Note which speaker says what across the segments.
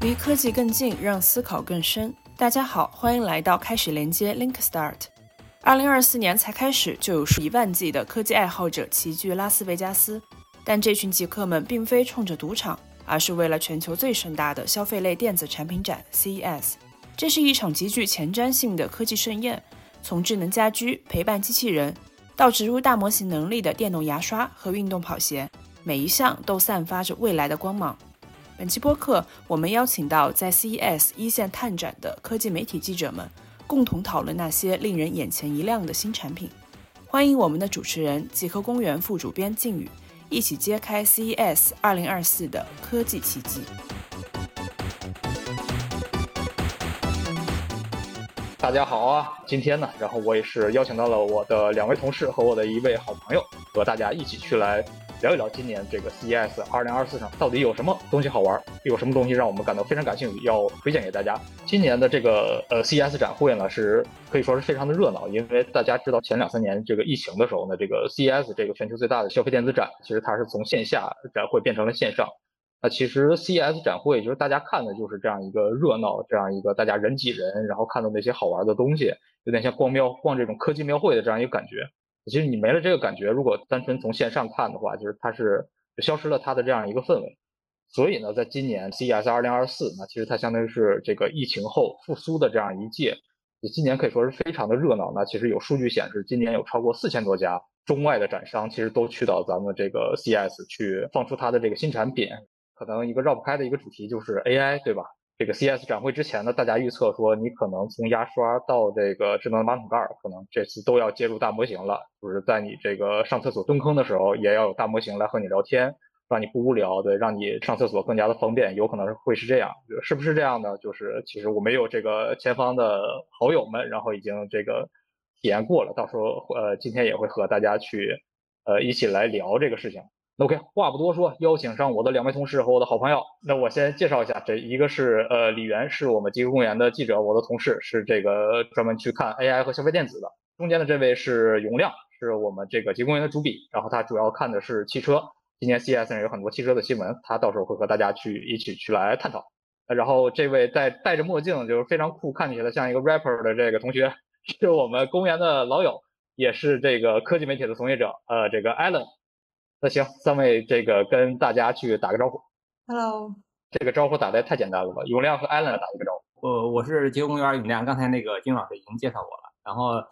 Speaker 1: 离科技更近，让思考更深。大家好，欢迎来到开始连接 Link Start。二零二四年才开始，就有数以万计的科技爱好者齐聚拉斯维加斯。但这群极客们并非冲着赌场，而是为了全球最盛大的消费类电子产品展 CES。这是一场极具前瞻性的科技盛宴，从智能家居、陪伴机器人，到植入大模型能力的电动牙刷和运动跑鞋，每一项都散发着未来的光芒。本期播客，我们邀请到在 CES 一线探展的科技媒体记者们，共同讨论那些令人眼前一亮的新产品。欢迎我们的主持人极客公园副主编靖宇，一起揭开 CES 2024的科技奇迹。
Speaker 2: 大家好啊，今天呢，然后我也是邀请到了我的两位同事和我的一位好朋友，和大家一起去来。聊一聊今年这个 CES 2024上到底有什么东西好玩，有什么东西让我们感到非常感兴趣，要推荐给大家。今年的这个呃 CES 展会呢，是可以说是非常的热闹，因为大家知道前两三年这个疫情的时候呢，这个 CES 这个全球最大的消费电子展，其实它是从线下展会变成了线上。那其实 CES 展会就是大家看的就是这样一个热闹，这样一个大家人挤人，然后看到那些好玩的东西，有点像逛庙逛这种科技庙会的这样一个感觉。其实你没了这个感觉，如果单纯从线上看的话，就是它是消失了它的这样一个氛围。所以呢，在今年 CES 2024，那其实它相当于是这个疫情后复苏的这样一届。今年可以说是非常的热闹。那其实有数据显示，今年有超过四千多家中外的展商，其实都去到咱们这个 CES 去放出它的这个新产品。可能一个绕不开的一个主题就是 AI，对吧？这个 CS 展会之前呢，大家预测说，你可能从牙刷到这个智能马桶盖，可能这次都要接入大模型了。就是在你这个上厕所蹲坑的时候，也要有大模型来和你聊天，让你不无聊，对，让你上厕所更加的方便。有可能会是这样，是不是这样呢？就是其实我们有这个前方的好友们，然后已经这个体验过了，到时候呃今天也会和大家去呃一起来聊这个事情。OK，话不多说，邀请上我的两位同事和我的好朋友。那我先介绍一下，这一个是呃李源，是我们极客公园的记者，我的同事，是这个专门去看 AI 和消费电子的。中间的这位是永亮，是我们这个极客公园的主笔，然后他主要看的是汽车。今年 CES 上有很多汽车的新闻，他到时候会和大家去一起去来探讨。然后这位戴戴着墨镜，就是非常酷，看起来像一个 rapper 的这个同学，是我们公园的老友，也是这个科技媒体的从业者，呃，这个 Allen。那行，三位这个跟大家去打个招呼。
Speaker 3: Hello，
Speaker 2: 这个招呼打的太简单了吧？永亮和艾伦打一个招
Speaker 4: 呼。呃，我是极客公园永亮，刚才那个金老师已经介绍我了。然后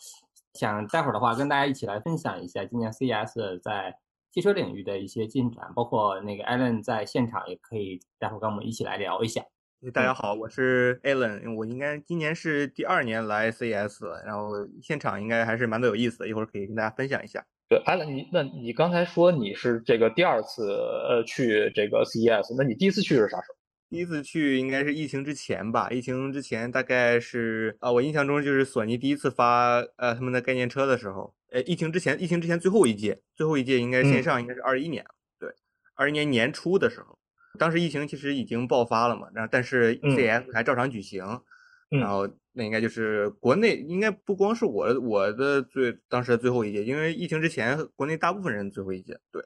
Speaker 4: 想待会儿的话跟大家一起来分享一下今年 CES 在汽车领域的一些进展，包括那个艾伦在现场也可以待会儿跟我们一起来聊一下。
Speaker 5: 大家好，我是 Alan，我应该今年是第二年来 CES 了，然后现场应该还是蛮多有意思的，一会儿可以跟大家分享一下。
Speaker 2: 对，Alan，你那你刚才说你是这个第二次呃去这个 CES，那你第一次去是啥时候？
Speaker 5: 第一次去应该是疫情之前吧，疫情之前大概是啊，我印象中就是索尼第一次发呃他们的概念车的时候，呃，疫情之前，疫情之前最后一届，最后一届应该线上应该是二一年，对，二一年年初的时候。当时疫情其实已经爆发了嘛，然后但是 CES 还照常举行，然后那应该就是国内应该不光是我我的最当时的最后一届，因为疫情之前国内大部分人最后一届，对，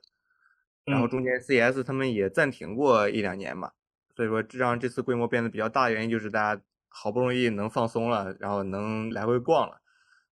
Speaker 5: 然后中间 CES 他们也暂停过一两年嘛，所以说这让这次规模变得比较大的原因就是大家好不容易能放松了，然后能来回逛了，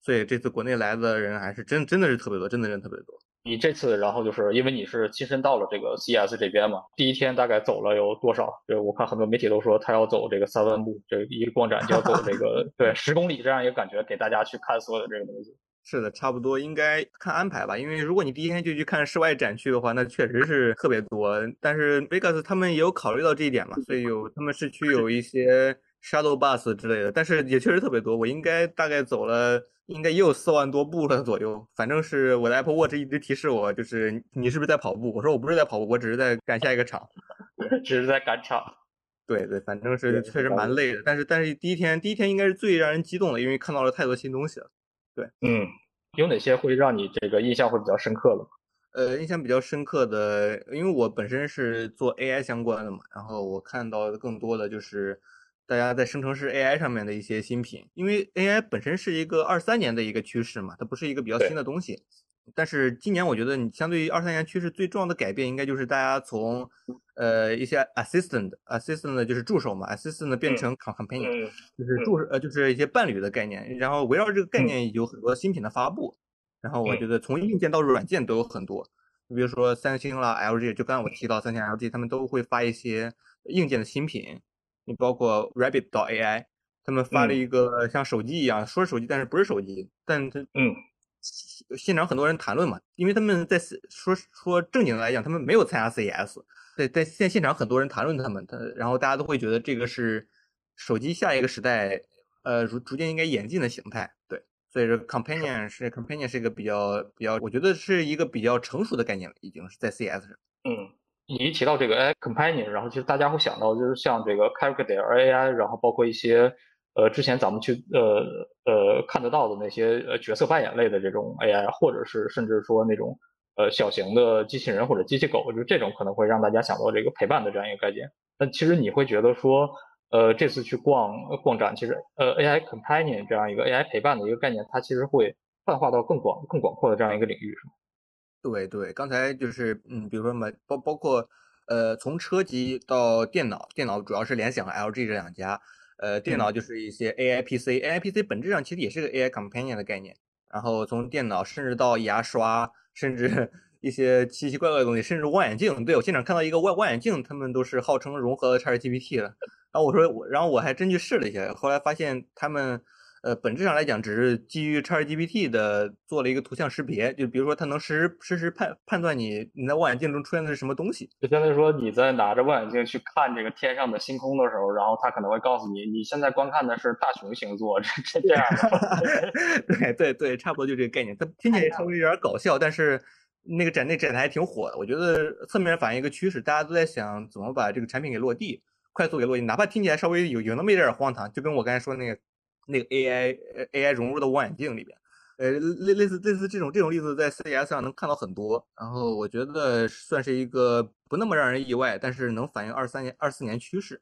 Speaker 5: 所以这次国内来的人还是真真的是特别多，真的人特别多。
Speaker 2: 你这次，然后就是因为你是亲身到了这个 CES 这边嘛，第一天大概走了有多少？就我看很多媒体都说他要走这个三万步，这一个逛展就要走这个 对十公里这样一个感觉，给大家去看所有的这个东西。
Speaker 5: 是的，差不多应该看安排吧，因为如果你第一天就去看室外展区的话，那确实是特别多。但是 Vegas 他们也有考虑到这一点嘛，所以有他们市区有一些 Shadow Bus 之类的，但是也确实特别多。我应该大概走了。应该也有四万多步了左右，反正是我的 Apple Watch 一直提示我，就是你是不是在跑步？我说我不是在跑步，我只是在赶下一个场，
Speaker 2: 只是在赶场。
Speaker 5: 对对，反正是确实蛮累的。但是但是第一天第一天应该是最让人激动的，因为看到了太多新东西了。对，
Speaker 2: 嗯，有哪些会让你这个印象会比较深刻的？
Speaker 5: 呃，印象比较深刻的，因为我本身是做 AI 相关的嘛，然后我看到的更多的就是。大家在生成式 AI 上面的一些新品，因为 AI 本身是一个二三年的一个趋势嘛，它不是一个比较新的东西。但是今年我觉得你相对于二三年趋势最重要的改变，应该就是大家从呃一些 assistant assistant 就是助手嘛，assistant 变成 companion，就是助呃就是一些伴侣的概念。然后围绕这个概念有很多新品的发布。然后我觉得从硬件到软件都有很多。你比如说三星啦、LG，就刚才我提到三星、LG，他们都会发一些硬件的新品。你包括 Rabbit 到 AI，他们发了一个像手机一样，说是手机，但是不是手机。但它
Speaker 2: 嗯，
Speaker 5: 现场很多人谈论嘛，因为他们在说说正经的来讲，他们没有参加 CES，在在现现场很多人谈论他们，他然后大家都会觉得这个是手机下一个时代，呃，逐逐渐应该演进的形态。对。所以说，companion 是 companion 是一个比较比较，我觉得是一个比较成熟的概念了，已经是在 CS 上。
Speaker 2: 嗯，你一提到这个 AI companion，然后其实大家会想到就是像这个 Character AI，然后包括一些呃之前咱们去呃呃看得到的那些呃角色扮演类的这种 AI，或者是甚至说那种呃小型的机器人或者机器狗，就这种可能会让大家想到这个陪伴的这样一个概念。那其实你会觉得说。呃，这次去逛逛展，其实呃，AI companion 这样一个 AI 陪伴的一个概念，它其实会泛化到更广、更广阔的这样一个领域，是吗？
Speaker 5: 对对，刚才就是嗯，比如说嘛，包包括呃，从车机到电脑，电脑主要是联想和 LG 这两家，呃，电脑就是一些 AI PC，AI PC 本质上其实也是个 AI companion 的概念。然后从电脑甚至到牙刷，甚至 一些奇奇怪怪的东西，甚至望远镜，对我现场看到一个望望远镜，他们都是号称融合了 ChatGPT 的。然后我说我，然后我还真去试了一下，后来发现他们，呃，本质上来讲只是基于 ChatGPT 的做了一个图像识别，就比如说它能实时实时判判断你你在望远镜中出现的是什么东西。
Speaker 2: 就相当于说你在拿着望远镜去看这个天上的星空的时候，然后它可能会告诉你，你现在观看的是大熊星座，这这这样
Speaker 5: 的。对对对，差不多就这个概念。它 听起来稍微有点搞笑，但是那个展那展台还挺火的。我觉得侧面反映一个趋势，大家都在想怎么把这个产品给落地。快速给落地，哪怕听起来稍微有有那么一点荒唐，就跟我刚才说那个那个 AI AI 融入到望远镜里边，呃，类类似类似这种这种例子在 CES 上能看到很多。然后我觉得算是一个不那么让人意外，但是能反映二三年二四年趋势。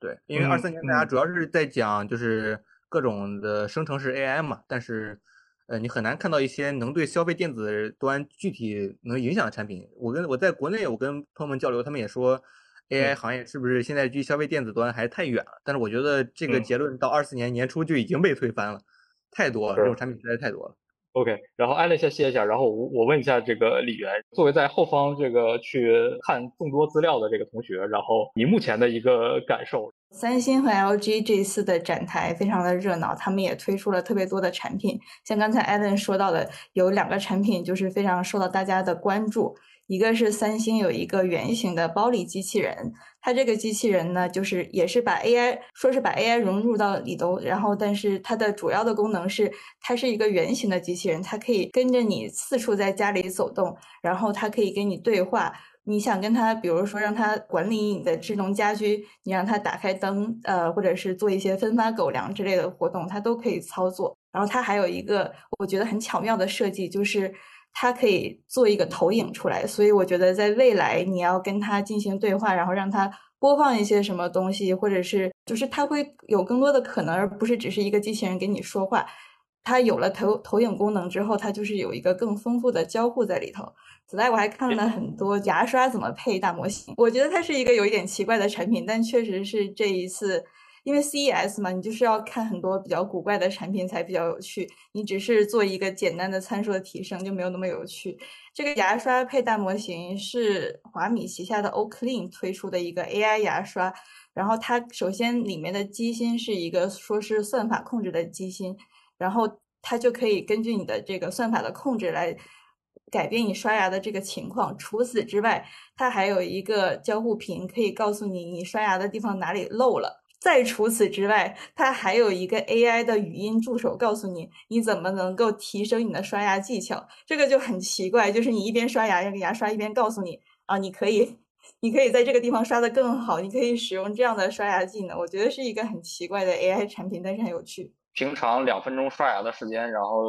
Speaker 5: 对，因为二三年大家主要是在讲就是各种的生成式 AI 嘛，但是呃你很难看到一些能对消费电子端具体能影响的产品。我跟我在国内我跟朋友们交流，他们也说。AI 行业是不是现在距消费电子端还太远了？但是我觉得这个结论到二四年年初就已经被推翻了，太多了，这种产品实在太多了。
Speaker 2: OK，然后艾伦先歇一下，然后我我问一下这个李源，作为在后方这个去看众多资料的这个同学，然后你目前的一个感受？
Speaker 3: 三星和 LG 这一次的展台非常的热闹，他们也推出了特别多的产品，像刚才艾伦说到的，有两个产品就是非常受到大家的关注。一个是三星有一个圆形的包里机器人，它这个机器人呢，就是也是把 AI 说是把 AI 融入到里头，然后但是它的主要的功能是它是一个圆形的机器人，它可以跟着你四处在家里走动，然后它可以跟你对话。你想跟它，比如说让它管理你的智能家居，你让它打开灯，呃，或者是做一些分发狗粮之类的活动，它都可以操作。然后它还有一个我觉得很巧妙的设计，就是。它可以做一个投影出来，所以我觉得在未来你要跟它进行对话，然后让它播放一些什么东西，或者是就是它会有更多的可能，而不是只是一个机器人给你说话。它有了投投影功能之后，它就是有一个更丰富的交互在里头。此外，我还看了很多牙刷怎么配大模型，我觉得它是一个有一点奇怪的产品，但确实是这一次。因为 CES 嘛，你就是要看很多比较古怪的产品才比较有趣。你只是做一个简单的参数的提升，就没有那么有趣。这个牙刷配大模型是华米旗下的 Oclean 推出的一个 AI 牙刷。然后它首先里面的机芯是一个说是算法控制的机芯，然后它就可以根据你的这个算法的控制来改变你刷牙的这个情况。除此之外，它还有一个交互屏，可以告诉你你刷牙的地方哪里漏了。再除此之外，它还有一个 AI 的语音助手，告诉你你怎么能够提升你的刷牙技巧。这个就很奇怪，就是你一边刷牙，那个牙刷一边告诉你啊，你可以，你可以在这个地方刷的更好，你可以使用这样的刷牙技能。我觉得是一个很奇怪的 AI 产品，但是很有趣。
Speaker 2: 平常两分钟刷牙的时间，然后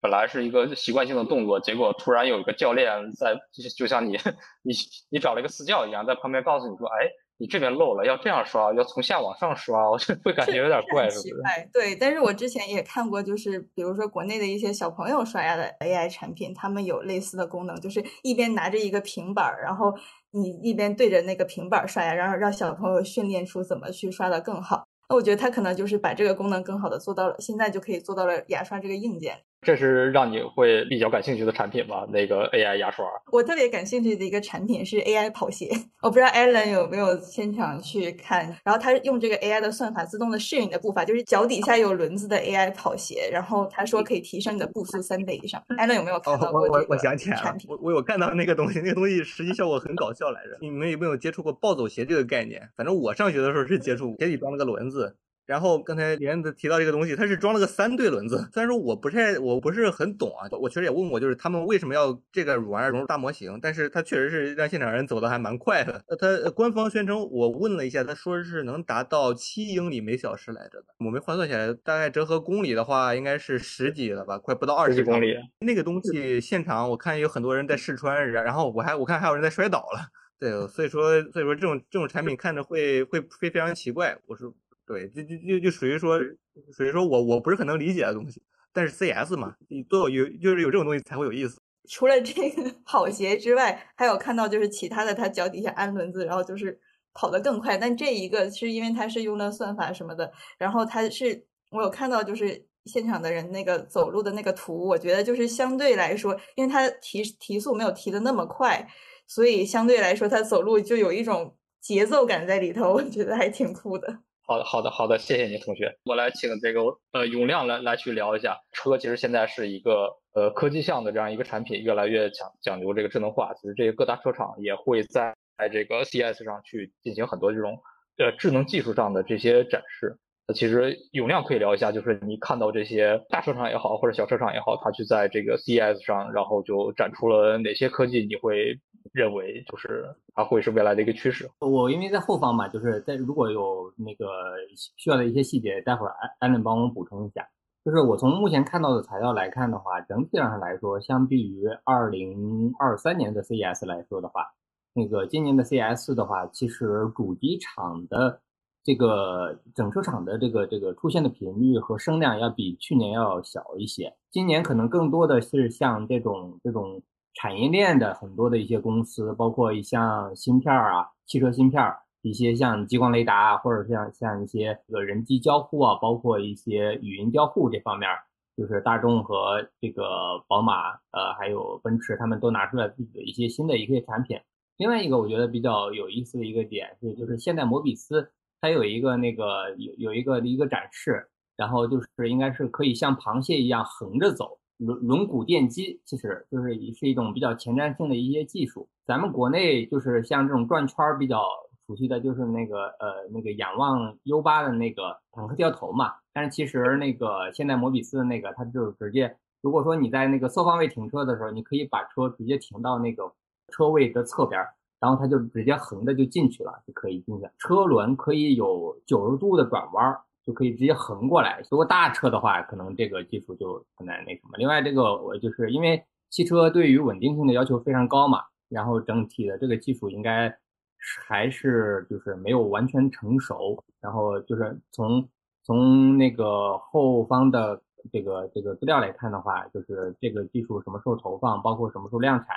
Speaker 2: 本来是一个习惯性的动作，结果突然有一个教练在，就像你 你你找了一个私教一样，在旁边告诉你说，哎。你这边漏了，要这样刷，要从下往上刷，我就会感觉有点怪，是不是？
Speaker 3: 对，但是我之前也看过，就是比如说国内的一些小朋友刷牙的 AI 产品，他们有类似的功能，就是一边拿着一个平板儿，然后你一边对着那个平板刷牙，然后让小朋友训练出怎么去刷的更好。那我觉得他可能就是把这个功能更好的做到了，现在就可以做到了牙刷这个硬件。
Speaker 2: 这是让你会比较感兴趣的产品吧？那个 AI 牙刷，
Speaker 3: 我特别感兴趣的一个产品是 AI 跑鞋。我不知道 Allen 有没有现场去看，然后他用这个 AI 的算法自动的适应你的步伐，就是脚底下有轮子的 AI 跑鞋，然后他说可以提升你的步速三倍以上。Allen 有没有看到过？
Speaker 5: 我我我想起来了，我我有看到那个东西，那个东西实际效果很搞笑来着。你们有没有接触过暴走鞋这个概念？反正我上学的时候是接触，鞋底装了个轮子。然后刚才李燕子提到这个东西，它是装了个三对轮子。虽然说我不太我不是很懂啊，我确实也问过，就是他们为什么要这个玩意儿融入大模型？但是它确实是让现场人走的还蛮快的。呃，它官方宣称，我问了一下，他说是能达到七英里每小时来着的。我没换算起来，大概折合公里的话，应该是十几了吧，快不到二十
Speaker 2: 公里。
Speaker 5: 那个东西现场我看有很多人在试穿，然然后我还我看还有人在摔倒了。对，所以说所以说这种这种产品看着会会非非常奇怪。我说。对，就就就就属于说，属于说我我不是很能理解的东西，但是 CS 嘛，你都有有就是有这种东西才会有意思。
Speaker 3: 除了这个 跑鞋之外，还有看到就是其他的，他脚底下安轮子，然后就是跑得更快。但这一个是因为他是用的算法什么的，然后他是我有看到就是现场的人那个走路的那个图，我觉得就是相对来说，因为他提提速没有提的那么快，所以相对来说他走路就有一种节奏感在里头，我觉得还挺酷的。
Speaker 2: 好的，好的，好的，谢谢您，同学。我来请这个呃永亮来来去聊一下车。其实现在是一个呃科技向的这样一个产品，越来越讲讲究这个智能化。其实这些各大车厂也会在在这个 CS 上去进行很多这种呃智能技术上的这些展示。其实永亮可以聊一下，就是你看到这些大车厂也好，或者小车厂也好，它去在这个 CES 上，然后就展出了哪些科技，你会认为就是它会是未来的一个趋势？
Speaker 4: 我因为在后方嘛，就是在如果有那个需要的一些细节，待会儿安安能帮我补充一下。就是我从目前看到的材料来看的话，整体上来说，相比于二零二三年的 CES 来说的话，那个今年的 CES 的话，其实主机厂的。这个整车厂的这个这个出现的频率和声量要比去年要小一些。今年可能更多的是像这种这种产业链的很多的一些公司，包括像芯片啊、汽车芯片，一些像激光雷达啊，或者像像一些这个人机交互啊，包括一些语音交互这方面，就是大众和这个宝马，呃，还有奔驰，他们都拿出来自己的一些新的一些产品。另外一个我觉得比较有意思的一个点是，就是现代摩比斯。它有一个那个有有一个一个展示，然后就是应该是可以像螃蟹一样横着走，轮轮毂电机，其实就是是一种比较前瞻性的一些技术。咱们国内就是像这种转圈比较熟悉的就是那个呃那个仰望 U 八的那个坦克掉头嘛，但是其实那个现代摩比斯的那个它就是直接，如果说你在那个侧方位停车的时候，你可以把车直接停到那个车位的侧边。然后它就直接横着就进去了，就可以进去。车轮可以有九十度的转弯，就可以直接横过来。如果大车的话，可能这个技术就很难那什么。另外，这个我就是因为汽车对于稳定性的要求非常高嘛，然后整体的这个技术应该还是就是没有完全成熟。然后就是从从那个后方的这个这个资料来看的话，就是这个技术什么时候投放，包括什么时候量产，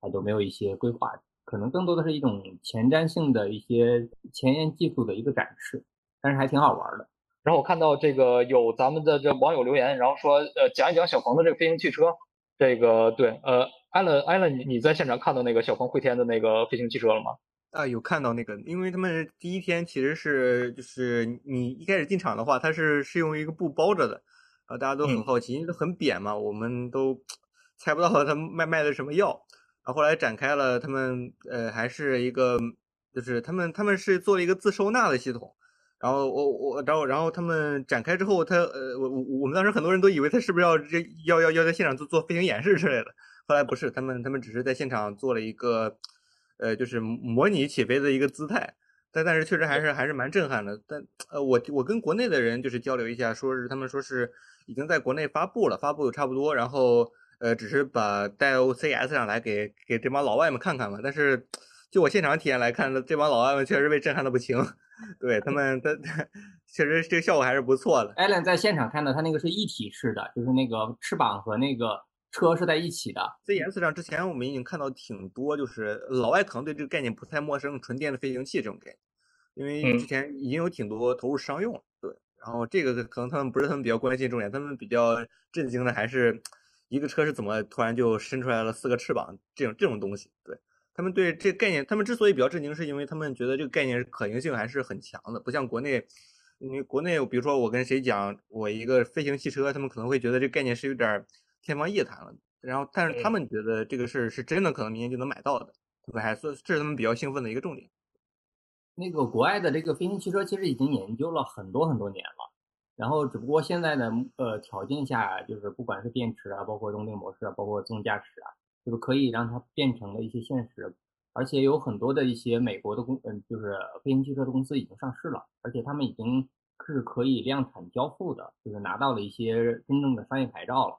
Speaker 4: 它都没有一些规划。可能更多的是一种前瞻性的一些前沿技术的一个展示，但是还挺好玩的。
Speaker 2: 然后我看到这个有咱们的这网友留言，然后说呃讲一讲小鹏的这个飞行汽车。这个对，呃，艾伦艾伦，你你在现场看到那个小鹏汇天的那个飞行汽车了吗？
Speaker 5: 啊，有看到那个，因为他们第一天其实是就是你一开始进场的话，它是是用一个布包着的，啊，大家都很好奇，因为很扁嘛，我们都 猜不到他卖卖的什么药。后来展开了，他们呃还是一个，就是他们他们是做了一个自收纳的系统。然后我我然后然后他们展开之后，他呃我我我们当时很多人都以为他是不是要这要要要在现场做做飞行演示之类的。后来不是，他们他们只是在现场做了一个呃就是模拟起飞的一个姿态。但但是确实还是还是蛮震撼的。但呃我我跟国内的人就是交流一下，说是他们说是已经在国内发布了，发布的差不多，然后。呃，只是把带 O C S 上来给给这帮老外们看看嘛，但是就我现场体验来看，这帮老外们确实被震撼的不轻。对他们，他 确实这个效果还是不错的。
Speaker 4: Allen 在现场看到，他那个是一体式的，就是那个翅膀和那个车是在一起的。
Speaker 5: CES 上之前我们已经看到挺多，就是老外可能对这个概念不太陌生，纯电的飞行器这种概念，因为之前已经有挺多投入商用了。对，然后这个可能他们不是他们比较关心重点，他们比较震惊的还是一个车是怎么突然就伸出来了四个翅膀这种这种东西。对。他们对这个概念，他们之所以比较震惊，是因为他们觉得这个概念可行性还是很强的，不像国内，因为国内，比如说我跟谁讲我一个飞行汽车，他们可能会觉得这概念是有点天方夜谭了。然后，但是他们觉得这个事儿是真的，可能明年就能买到的，对吧？还是这是他们比较兴奋的一个重点。
Speaker 4: 那个国外的这个飞行汽车其实已经研究了很多很多年了，然后只不过现在的呃条件下，就是不管是电池啊，包括动力模式啊，包括自动驾驶啊。就是可以让它变成了一些现实，而且有很多的一些美国的公，嗯，就是飞行汽车的公司已经上市了，而且他们已经是可以量产交付的，就是拿到了一些真正的商业牌照了。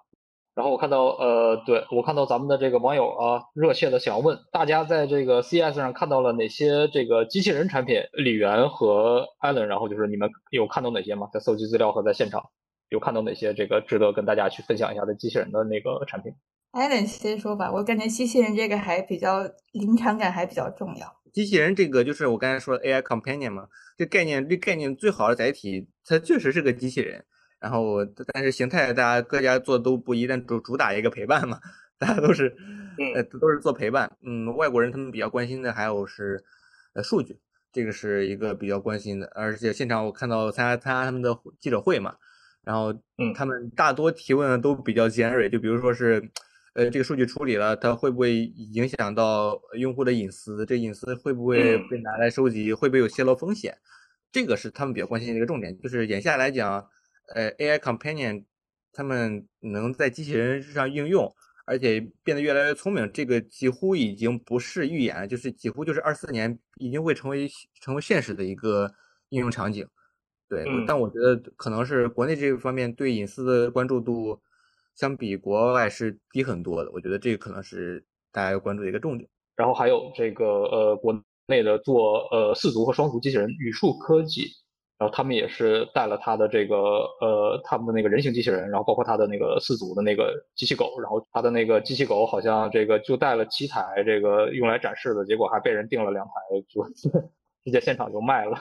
Speaker 2: 然后我看到，呃，对我看到咱们的这个网友啊，热切的想要问大家，在这个 CES 上看到了哪些这个机器人产品？李源和艾伦，然后就是你们有看到哪些吗？在搜集资料和在现场有看到哪些这个值得跟大家去分享一下的机器人的那个产品？
Speaker 3: 艾伦先说吧，我感觉机器人这个还比较临场感，还比较重要。
Speaker 5: 机器人这个就是我刚才说的 AI companion 嘛，这概念这概念最好的载体，它确实是个机器人。然后但是形态大家各家做的都不一，但主主打一个陪伴嘛，大家都是呃都是做陪伴。嗯，外国人他们比较关心的还有是呃数据，这个是一个比较关心的。而且现场我看到参加参加他们的记者会嘛，然后嗯他们大多提问的都比较尖锐，就比如说是。呃，这个数据处理了，它会不会影响到用户的隐私？这隐私会不会被拿来收集？会不会有泄露风险？这个是他们比较关心的一个重点。就是眼下来讲，呃，AI Companion 他们能在机器人上应用，而且变得越来越聪明，这个几乎已经不是预言了，就是几乎就是二四年已经会成为成为现实的一个应用场景。对，但我觉得可能是国内这方面对隐私的关注度。相比国外是低很多的，我觉得这个可能是大家要关注的一个重点。
Speaker 2: 然后还有这个呃国内的做呃四足和双足机器人宇树科技，然后他们也是带了他的这个呃他们的那个人形机器人，然后包括他的那个四足的那个机器狗，然后他的那个机器狗好像这个就带了七台这个用来展示的，结果还被人订了两台，就 直接现场就卖了。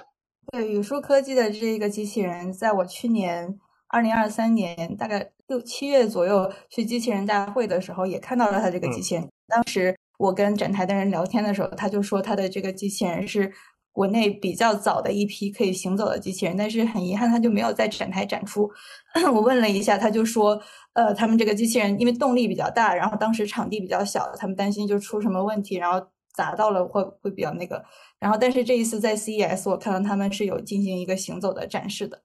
Speaker 3: 对宇树科技的这个机器人，在我去年。二零二三年大概六七月左右去机器人大会的时候，也看到了他这个机器人。当时我跟展台的人聊天的时候，他就说他的这个机器人是国内比较早的一批可以行走的机器人，但是很遗憾它就没有在展台展出。我问了一下，他就说，呃，他们这个机器人因为动力比较大，然后当时场地比较小，他们担心就出什么问题，然后砸到了会会比较那个。然后但是这一次在 CES，我看到他们是有进行一个行走的展示的。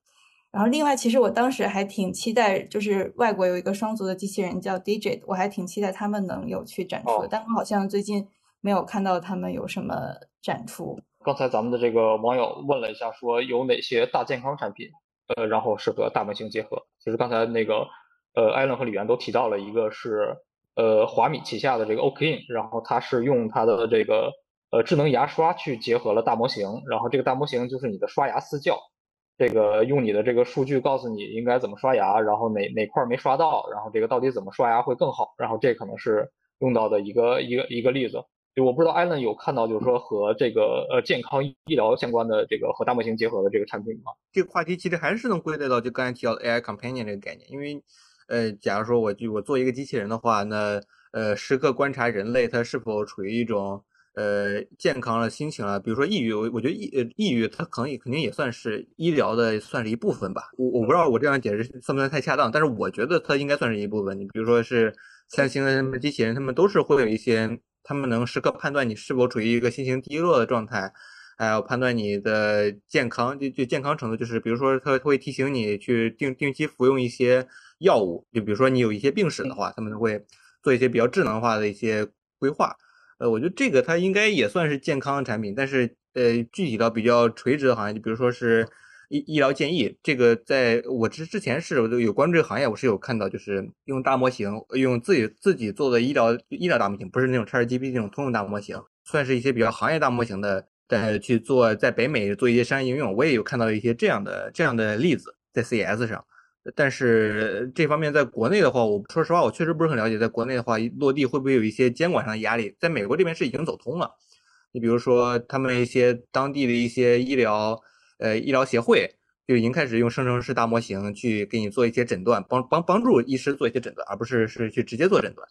Speaker 3: 然后，另外，其实我当时还挺期待，就是外国有一个双足的机器人叫 Digit，我还挺期待他们能有去展出。但我好像最近没有看到他们有什么展出。
Speaker 2: 刚才咱们的这个网友问了一下，说有哪些大健康产品，呃，然后是和大模型结合。其实刚才那个，呃，艾伦和李源都提到了一个是，呃，华米旗下的这个 Okin，然后它是用它的这个，呃，智能牙刷去结合了大模型，然后这个大模型就是你的刷牙私教。这个用你的这个数据告诉你应该怎么刷牙，然后哪哪块没刷到，然后这个到底怎么刷牙会更好，然后这可能是用到的一个一个一个例子。就我不知道艾伦有看到，就是说和这个呃健康医疗相关的这个和大模型结合的这个产品吗？
Speaker 5: 这个话题其实还是能归类到就刚才提到的 AI companion 这个概念，因为呃，假如说我就我做一个机器人的话，那呃时刻观察人类它是否处于一种。呃，健康了，心情了，比如说抑郁，我我觉得抑呃抑郁，它可能也肯定也算是医疗的，算是一部分吧。我我不知道我这样解释算不算太恰当，但是我觉得它应该算是一部分。你比如说是三星的什么机器人，他们都是会有一些，他们能时刻判断你是否处于一个心情低落的状态，还有判断你的健康就就健康程度，就是比如说他会提醒你去定定期服用一些药物，就比如说你有一些病史的话，他们会做一些比较智能化的一些规划。呃，我觉得这个它应该也算是健康产品，但是呃，具体到比较垂直的行业，就比如说是医医疗建议，这个在我之之前是有关注这个行业，我是有看到，就是用大模型，用自己自己做的医疗医疗大模型，不是那种 ChatGPT 那种通用大模型，算是一些比较行业大模型的，在去做在北美做一些商业应用，我也有看到一些这样的这样的例子在 CS 上。但是这方面在国内的话，我说实话，我确实不是很了解。在国内的话，落地会不会有一些监管上的压力？在美国这边是已经走通了。你比如说，他们一些当地的一些医疗，呃，医疗协会就已经开始用生成式大模型去给你做一些诊断，帮帮帮助医师做一些诊断，而不是是去直接做诊断。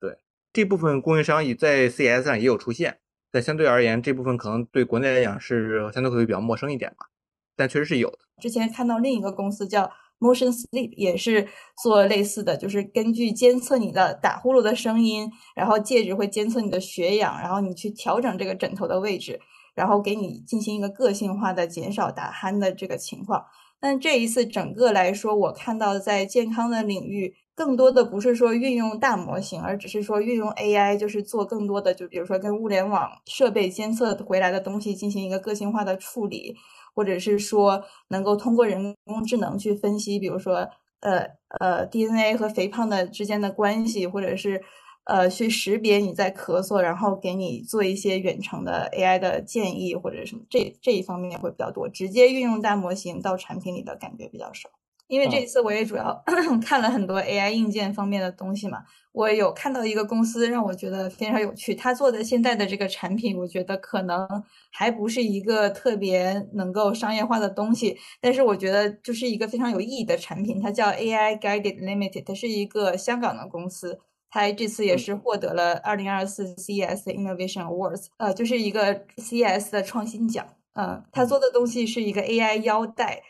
Speaker 5: 对这部分供应商也在 C S 上也有出现，但相对而言，这部分可能对国内来讲是相对会比较陌生一点吧。但确实是有的。
Speaker 3: 之前看到另一个公司叫。Motion Sleep 也是做类似的，就是根据监测你的打呼噜的声音，然后戒指会监测你的血氧，然后你去调整这个枕头的位置，然后给你进行一个个性化的减少打鼾的这个情况。但这一次整个来说，我看到在健康的领域，更多的不是说运用大模型，而只是说运用 AI，就是做更多的，就比如说跟物联网设备监测回来的东西进行一个个性化的处理。或者是说能够通过人工智能去分析，比如说呃呃 DNA 和肥胖的之间的关系，或者是呃去识别你在咳嗽，然后给你做一些远程的 AI 的建议或者什么，这这一方面会比较多。直接运用大模型到产品里的感觉比较少。因为这一次我也主要 看了很多 AI 硬件方面的东西嘛，我有看到一个公司让我觉得非常有趣，他做的现在的这个产品，我觉得可能还不是一个特别能够商业化的东西，但是我觉得就是一个非常有意义的产品，它叫 AI Guided Limited，它是一个香港的公司，它这次也是获得了二零二四 CES Innovation Awards，呃，就是一个 CES 的创新奖，嗯，他做的东西是一个 AI 腰带。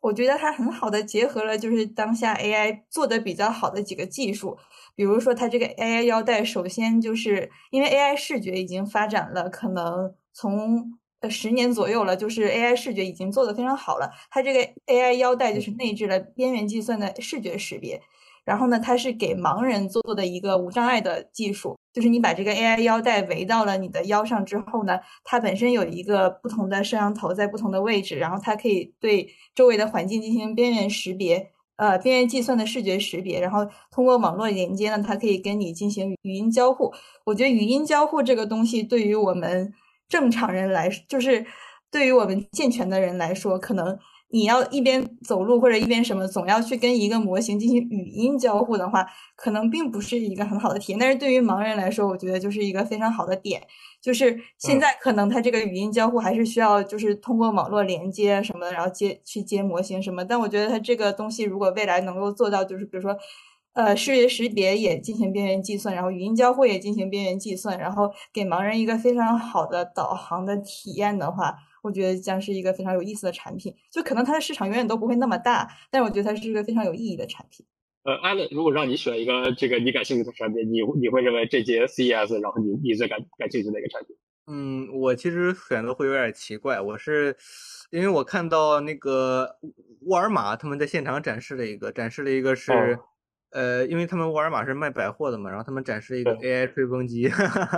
Speaker 3: 我觉得它很好的结合了，就是当下 AI 做的比较好的几个技术，比如说它这个 AI 腰带，首先就是因为 AI 视觉已经发展了，可能从呃十年左右了，就是 AI 视觉已经做的非常好了，它这个 AI 腰带就是内置了边缘计算的视觉识别。然后呢，它是给盲人做的一个无障碍的技术，就是你把这个 AI 腰带围到了你的腰上之后呢，它本身有一个不同的摄像头在不同的位置，然后它可以对周围的环境进行边缘识别，呃，边缘计算的视觉识别，然后通过网络连接呢，它可以跟你进行语音交互。我觉得语音交互这个东西对于我们正常人来，就是对于我们健全的人来说，可能。你要一边走路或者一边什么，总要去跟一个模型进行语音交互的话，可能并不是一个很好的体验。但是对于盲人来说，我觉得就是一个非常好的点。就是现在可能它这个语音交互还是需要就是通过网络连接什么的，然后接去接模型什么。但我觉得它这个东西如果未来能够做到，就是比如说，呃，视觉识别也进行边缘计算，然后语音交互也进行边缘计算，然后给盲人一个非常好的导航的体验的话。我觉得将是一个非常有意思的产品，就可能它的市场永远都不会那么大，但是我觉得它是一个非常有意义的产品。
Speaker 6: 呃，艾伦，如果让你选一个这个你感兴趣的产品，你你会认为这节 CES，然后你你最感感兴趣的一个产品？
Speaker 5: 嗯，我其实选择会有点奇怪，我是因为我看到那个沃尔玛他们在现场展示了一个，展示了一个是，呃，因为他们沃尔玛是卖百货的嘛，然后他们展示了一个 AI 吹风机，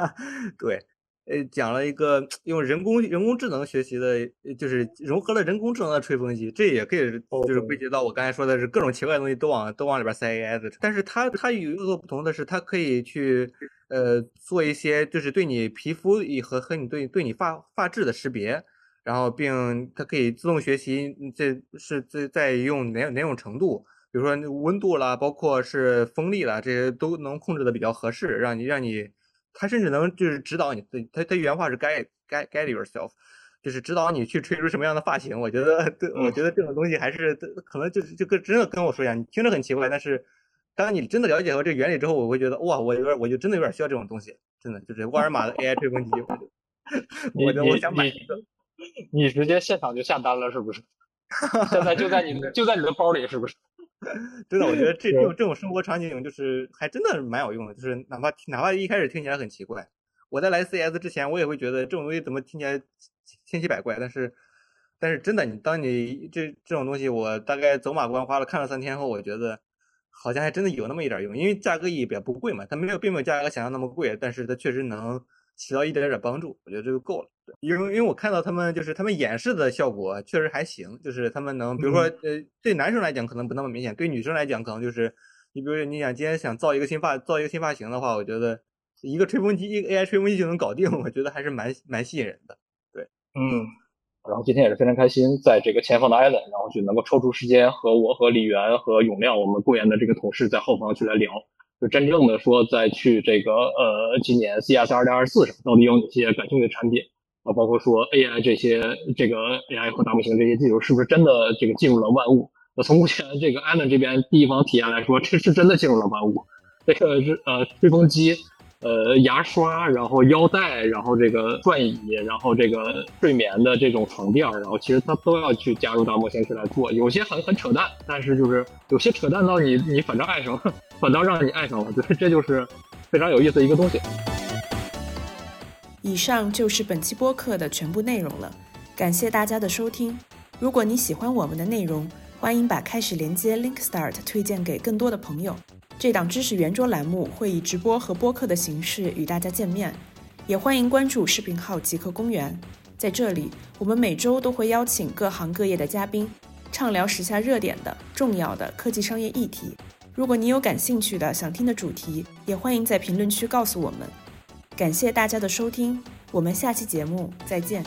Speaker 5: 对。呃，讲了一个用人工人工智能学习的，就是融合了人工智能的吹风机，这也可以就是归结到我刚才说的是各种奇怪的东西都往都往里边塞 AI 的。但是它它有一个不同的是，它可以去呃做一些就是对你皮肤和和你对对你发发质的识别，然后并它可以自动学习这是在在用哪哪种程度，比如说温度啦，包括是风力啦，这些都能控制的比较合适，让你让你。他甚至能就是指导你，他他原话是 guide guide guide yourself，就是指导你去吹出什么样的发型。我觉得，对，我觉得这种东西还是可能就是就跟真的跟我说一样，你听着很奇怪，但是当你真的了解了这个原理之后，我会觉得哇，我有点，我就真的有点需要这种东西，真的就是沃尔玛的 AI 吹风机，我就我想买一个。
Speaker 6: 你直接现场就下单了是不是？现在就在你的就在你的包里是不是？
Speaker 5: 真的，我觉得这这种这种生活场景就是还真的蛮有用的，就是哪怕哪怕一开始听起来很奇怪，我在来 CS 之前，我也会觉得这种东西怎么听起来千奇百怪，但是但是真的，你当你这这种东西，我大概走马观花了看了三天后，我觉得好像还真的有那么一点用，因为价格也比较不贵嘛，它没有并没有价格想象那么贵，但是它确实能起到一点点帮助，我觉得这就够了。对，因为因为我看到他们就是他们演示的效果确实还行，就是他们能，比如说呃，对男生来讲可能不那么明显，对女生来讲可能就是，你比如说你想今天想造一个新发造一个新发型的话，我觉得一个吹风机一个 AI 吹风机就能搞定，我觉得还是蛮蛮吸引人的。对，
Speaker 2: 嗯，然后今天也是非常开心，在这个前方的 Island，然后就能够抽出时间和我和李源和永亮我们雇研的这个同事在后方去来聊。真正的说，再去这个呃，今年 CS 二零二四上到底有哪些感兴趣的产品啊？包括说 AI 这些这个 AI 和大模型这些技术是不是真的这个进入了万物？那从目前这个 Allen 这边第一方体验来说，这是真的进入了万物。这个是呃吹风机。呃，牙刷，然后腰带，然后这个转椅，然后这个睡眠的这种床垫，然后其实它都要去加入到模型去来做，有些很很扯淡，但是就是有些扯淡到你你反正爱上，反倒让你爱上了，对，这就是非常有意思的一个东西。
Speaker 1: 以上就是本期播客的全部内容了，感谢大家的收听。如果你喜欢我们的内容，欢迎把开始连接 Link Start 推荐给更多的朋友。这档知识圆桌栏目会以直播和播客的形式与大家见面，也欢迎关注视频号极客公园。在这里，我们每周都会邀请各行各业的嘉宾，畅聊时下热点的重要的科技商业议题。如果你有感兴趣的想听的主题，也欢迎在评论区告诉我们。感谢大家的收听，我们下期节目再见。